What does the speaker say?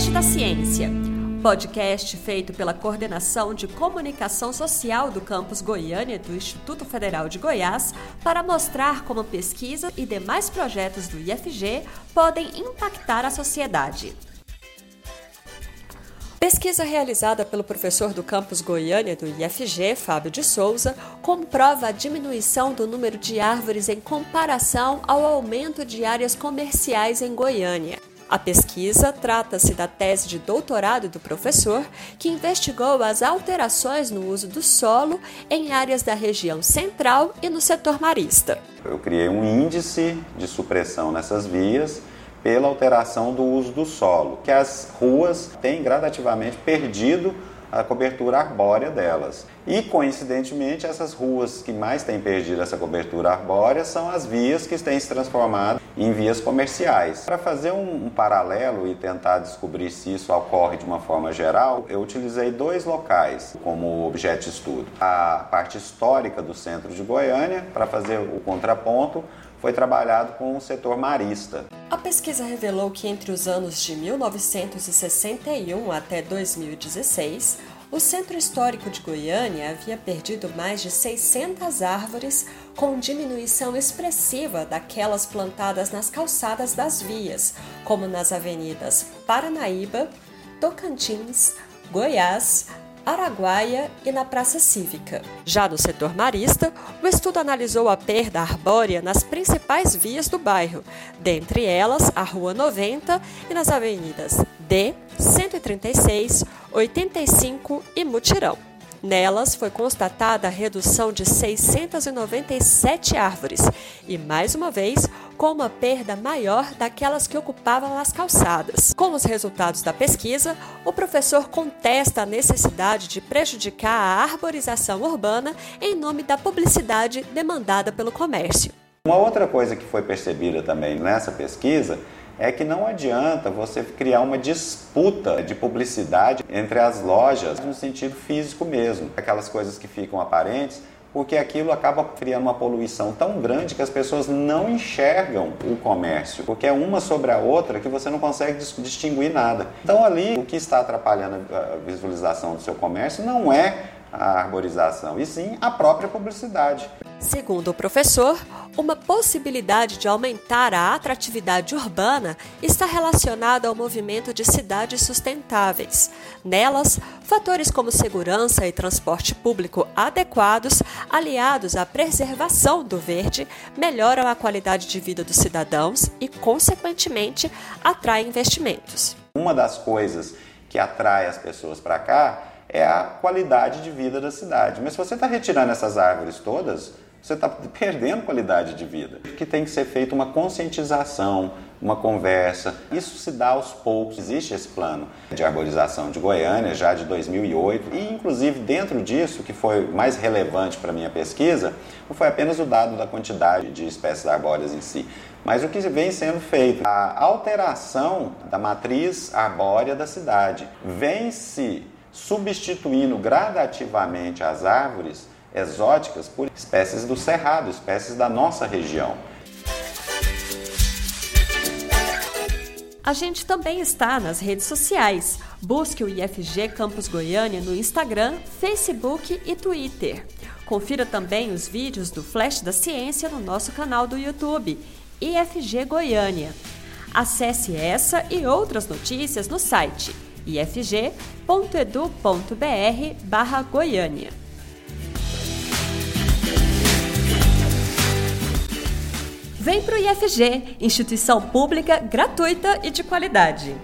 Flash da Ciência, podcast feito pela Coordenação de Comunicação Social do Campus Goiânia do Instituto Federal de Goiás para mostrar como pesquisa e demais projetos do IFG podem impactar a sociedade. Pesquisa realizada pelo professor do campus Goiânia do IFG, Fábio de Souza, comprova a diminuição do número de árvores em comparação ao aumento de áreas comerciais em Goiânia. A pesquisa trata-se da tese de doutorado do professor, que investigou as alterações no uso do solo em áreas da região central e no setor marista. Eu criei um índice de supressão nessas vias pela alteração do uso do solo, que as ruas têm gradativamente perdido a cobertura arbórea delas. E, coincidentemente, essas ruas que mais têm perdido essa cobertura arbórea são as vias que têm se transformado em vias comerciais. Para fazer um, um, paralelo e tentar descobrir se isso ocorre de uma forma geral, eu utilizei dois locais como objeto de estudo. A parte histórica do centro de Goiânia, para fazer o contraponto, foi trabalhado com o setor marista. A pesquisa revelou que entre os anos de 1961 até 2016, o Centro Histórico de Goiânia havia perdido mais de 600 árvores, com diminuição expressiva daquelas plantadas nas calçadas das vias, como nas avenidas Paranaíba, Tocantins, Goiás, Araguaia e na Praça Cívica. Já no setor marista, o estudo analisou a perda arbórea nas principais vias do bairro, dentre elas a Rua 90 e nas avenidas D, 136, 85 e Mutirão. Nelas foi constatada a redução de 697 árvores e, mais uma vez, com uma perda maior daquelas que ocupavam as calçadas. Com os resultados da pesquisa, o professor contesta a necessidade de prejudicar a arborização urbana em nome da publicidade demandada pelo comércio. Uma outra coisa que foi percebida também nessa pesquisa é que não adianta você criar uma disputa de publicidade entre as lojas no sentido físico mesmo. Aquelas coisas que ficam aparentes, porque aquilo acaba criando uma poluição tão grande que as pessoas não enxergam o comércio, porque é uma sobre a outra que você não consegue distinguir nada. Então ali o que está atrapalhando a visualização do seu comércio não é a arborização, e sim a própria publicidade. Segundo o professor, uma possibilidade de aumentar a atratividade urbana está relacionada ao movimento de cidades sustentáveis. Nelas, fatores como segurança e transporte público adequados, aliados à preservação do verde, melhoram a qualidade de vida dos cidadãos e, consequentemente, atraem investimentos. Uma das coisas que atrai as pessoas para cá é a qualidade de vida da cidade. Mas se você está retirando essas árvores todas, você está perdendo qualidade de vida. Que tem que ser feita uma conscientização, uma conversa. Isso se dá aos poucos. Existe esse plano de arborização de Goiânia já de 2008 e, inclusive, dentro disso, que foi mais relevante para minha pesquisa, não foi apenas o dado da quantidade de espécies arbóreas em si, mas o que vem sendo feito, a alteração da matriz arbórea da cidade. Vem se substituindo gradativamente as árvores exóticas por espécies do cerrado, espécies da nossa região. A gente também está nas redes sociais. Busque o IFG Campus Goiânia no Instagram, Facebook e Twitter. Confira também os vídeos do Flash da Ciência no nosso canal do YouTube, IFG Goiânia. Acesse essa e outras notícias no site ifg.edu.br/goiânia. Vem para o IFG, instituição pública gratuita e de qualidade.